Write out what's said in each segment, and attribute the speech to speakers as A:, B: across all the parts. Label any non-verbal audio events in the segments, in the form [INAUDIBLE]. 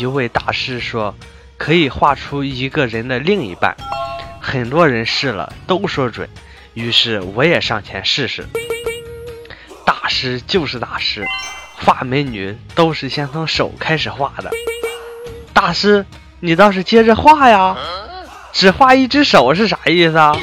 A: 一位大师说，可以画出一个人的另一半。很多人试了都说准，于是我也上前试试。大师就是大师，画美女都是先从手开始画的。大师，你倒是接着画呀！只画一只手是啥意思啊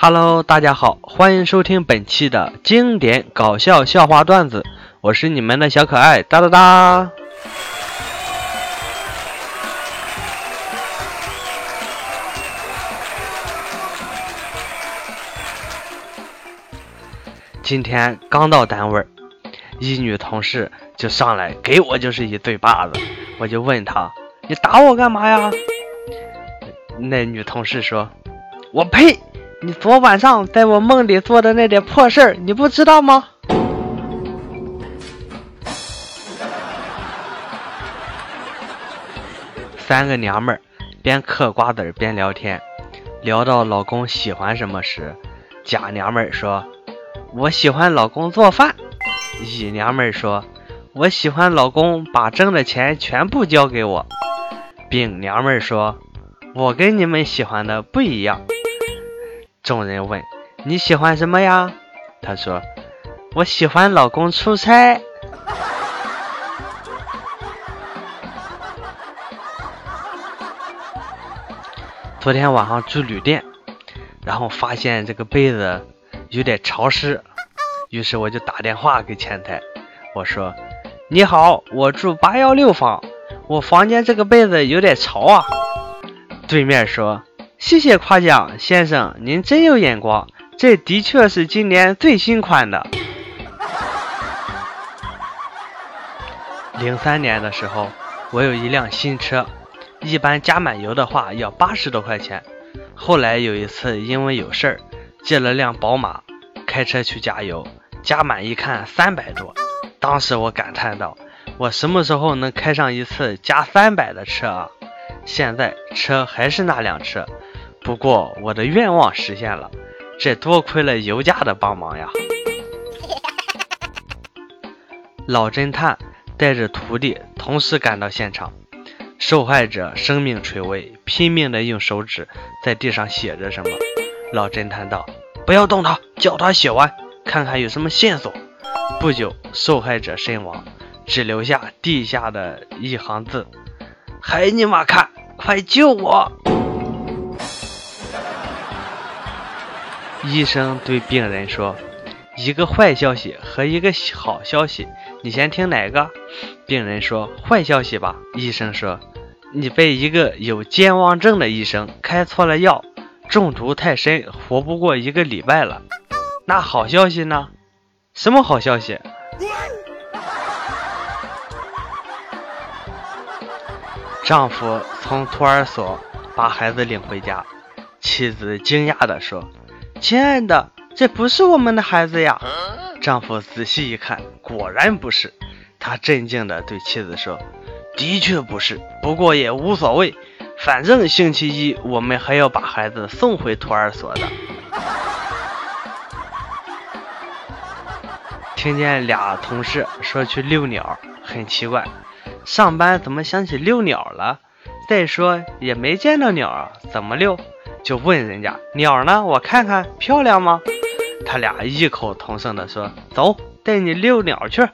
A: ？Hello，大家好，欢迎收听本期的经典搞笑笑话段子，我是你们的小可爱哒哒哒。今天刚到单位，一女同事就上来给我就是一嘴巴子，我就问她：“你打我干嘛呀？”那女同事说：“我呸！”你昨晚上在我梦里做的那点破事儿，你不知道吗？三个娘们儿边嗑瓜子边聊天，聊到老公喜欢什么时，甲娘们儿说：“我喜欢老公做饭。”乙娘们儿说：“我喜欢老公把挣的钱全部交给我。”丙娘们儿说：“我跟你们喜欢的不一样。”众人问：“你喜欢什么呀？”他说：“我喜欢老公出差。[LAUGHS] ”昨天晚上住旅店，然后发现这个被子有点潮湿，于是我就打电话给前台，我说：“你好，我住八幺六房，我房间这个被子有点潮啊。”对面说。谢谢夸奖，先生，您真有眼光。这的确是今年最新款的。零三年的时候，我有一辆新车，一般加满油的话要八十多块钱。后来有一次因为有事儿，借了辆宝马，开车去加油，加满一看三百多。当时我感叹道：“我什么时候能开上一次加三百的车啊？”现在车还是那辆车。不过我的愿望实现了，这多亏了油价的帮忙呀！老侦探带着徒弟同时赶到现场，受害者生命垂危，拼命的用手指在地上写着什么。老侦探道：“不要动他，叫他写完，看看有什么线索。”不久，受害者身亡，只留下地下的一行字：“还你妈看，快救我！”医生对病人说：“一个坏消息和一个好消息，你先听哪个？”病人说：“坏消息吧。”医生说：“你被一个有健忘症的医生开错了药，中毒太深，活不过一个礼拜了。”那好消息呢？什么好消息？丈夫从托儿所把孩子领回家，妻子惊讶地说。亲爱的，这不是我们的孩子呀！丈夫仔细一看，果然不是。他镇静地对妻子说：“的确不是，不过也无所谓，反正星期一我们还要把孩子送回托儿所的。”听见俩同事说去遛鸟，很奇怪，上班怎么想起遛鸟了？再说也没见到鸟啊，怎么遛？就问人家鸟呢？我看看漂亮吗？他俩异口同声地说：“走，带你遛鸟去，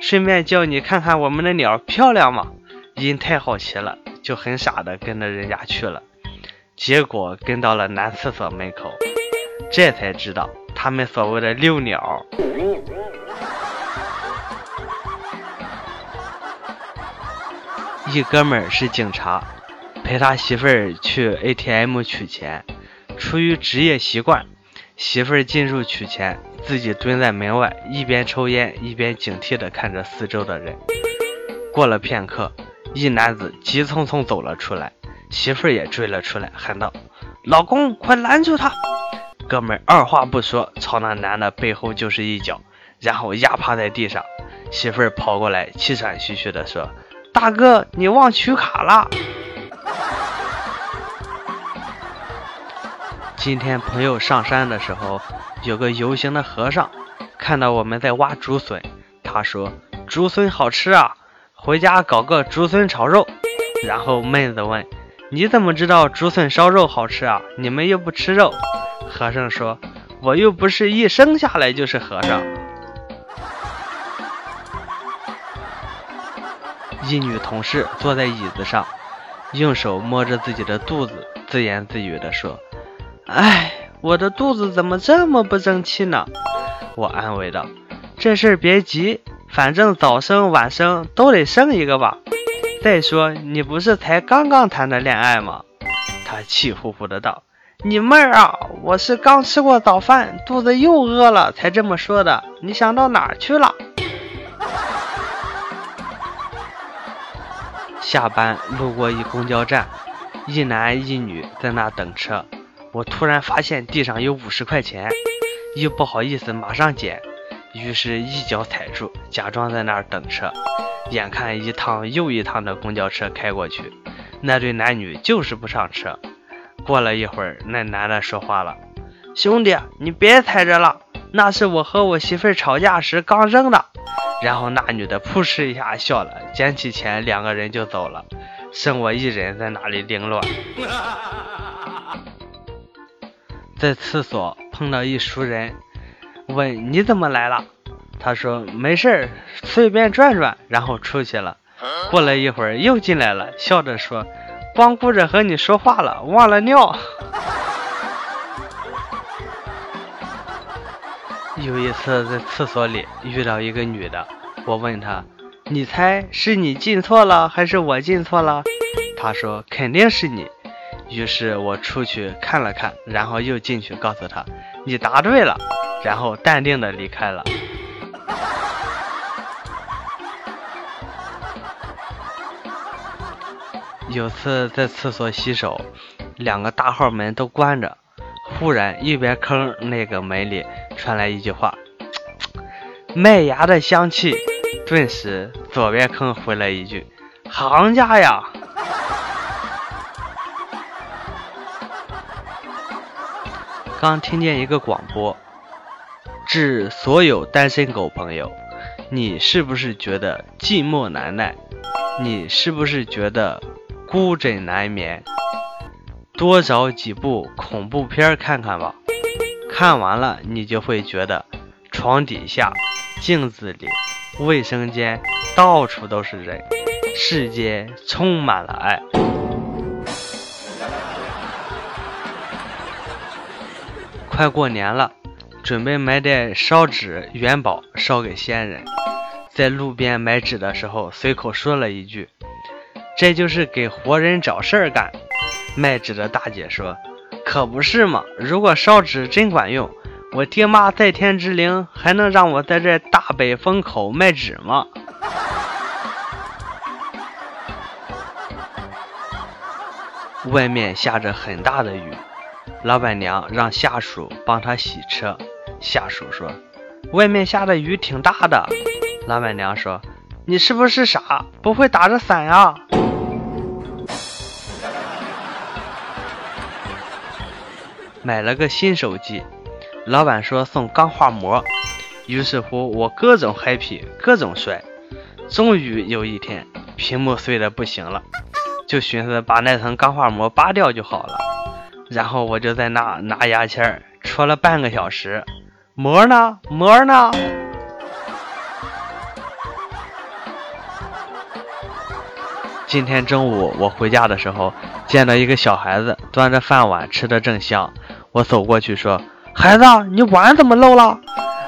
A: 顺便叫你看看我们的鸟漂亮吗？”因太好奇了，就很傻的跟着人家去了。结果跟到了男厕所门口，这才知道他们所谓的遛鸟。一哥们儿是警察。陪他媳妇儿去 ATM 取钱，出于职业习惯，媳妇儿进入取钱，自己蹲在门外，一边抽烟一边警惕地看着四周的人。过了片刻，一男子急匆匆走了出来，媳妇儿也追了出来，喊道：“老公，快拦住他！”哥们二话不说，朝那男的背后就是一脚，然后压趴在地上。媳妇儿跑过来，气喘吁吁地说：“大哥，你忘取卡了。”今天朋友上山的时候，有个游行的和尚看到我们在挖竹笋，他说：“竹笋好吃啊，回家搞个竹笋炒肉。”然后妹子问：“你怎么知道竹笋烧肉好吃啊？你们又不吃肉？”和尚说：“我又不是一生下来就是和尚。”一女同事坐在椅子上，用手摸着自己的肚子，自言自语地说：“哎，我的肚子怎么这么不争气呢？”我安慰道：“这事儿别急，反正早生晚生都得生一个吧。再说你不是才刚刚谈的恋爱吗？”他气呼呼的道：“你妹儿啊，我是刚吃过早饭，肚子又饿了才这么说的。你想到哪儿去了？”下班路过一公交站，一男一女在那等车。我突然发现地上有五十块钱，又不好意思马上捡，于是一脚踩住，假装在那儿等车。眼看一趟又一趟的公交车开过去，那对男女就是不上车。过了一会儿，那男的说话了：“兄弟，你别踩着了，那是我和我媳妇吵架时刚扔的。”然后那女的扑哧一下笑了，捡起钱，两个人就走了，剩我一人在那里凌乱。在厕所碰到一熟人，问你怎么来了？他说没事儿，随便转转，然后出去了。过了一会儿又进来了，笑着说，光顾着和你说话了，忘了尿。[LAUGHS] 有一次在厕所里遇到一个女的，我问她：“你猜是你进错了还是我进错了？”她说：“肯定是你。”于是我出去看了看，然后又进去告诉他：“你答对了。”然后淡定的离开了。[LAUGHS] 有次在厕所洗手，两个大号门都关着。忽然，一边坑那个门里传来一句话：“麦芽的香气。”顿时，左边坑回了一句：“行家呀！”刚听见一个广播，致所有单身狗朋友：你是不是觉得寂寞难耐？你是不是觉得孤枕难眠？多找几部恐怖片看看吧，看完了你就会觉得床底下、镜子里、卫生间到处都是人，世界充满了爱。快过年了，准备买点烧纸元宝烧给先人。在路边买纸的时候，随口说了一句：“这就是给活人找事儿干。”卖纸的大姐说：“可不是嘛！如果烧纸真管用，我爹妈在天之灵还能让我在这大北风口卖纸吗？” [LAUGHS] 外面下着很大的雨，老板娘让下属帮她洗车。下属说：“外面下的雨挺大的。”老板娘说：“你是不是傻？不会打着伞呀？”买了个新手机，老板说送钢化膜，于是乎我各种 happy，各种摔。终于有一天，屏幕碎的不行了，就寻思把那层钢化膜扒掉就好了。然后我就在那拿牙签戳了半个小时，膜呢？膜呢？今天中午我回家的时候，见到一个小孩子端着饭碗吃的正香。我走过去说：“孩子，你碗怎么漏了？”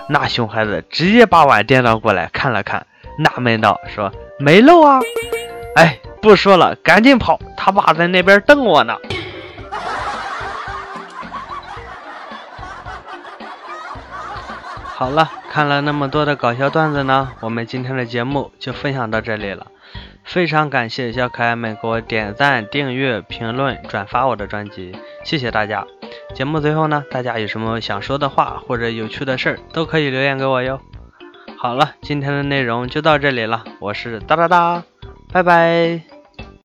A: 那熊孩子直接把碗颠倒过来看了看，纳闷道：“说没漏啊。”哎，不说了，赶紧跑！他爸在那边瞪我呢。好了，看了那么多的搞笑段子呢，我们今天的节目就分享到这里了。非常感谢小可爱们给我点赞、订阅、评论、转发我的专辑，谢谢大家。节目最后呢，大家有什么想说的话或者有趣的事儿，都可以留言给我哟。好了，今天的内容就到这里了，我是哒哒哒，拜拜。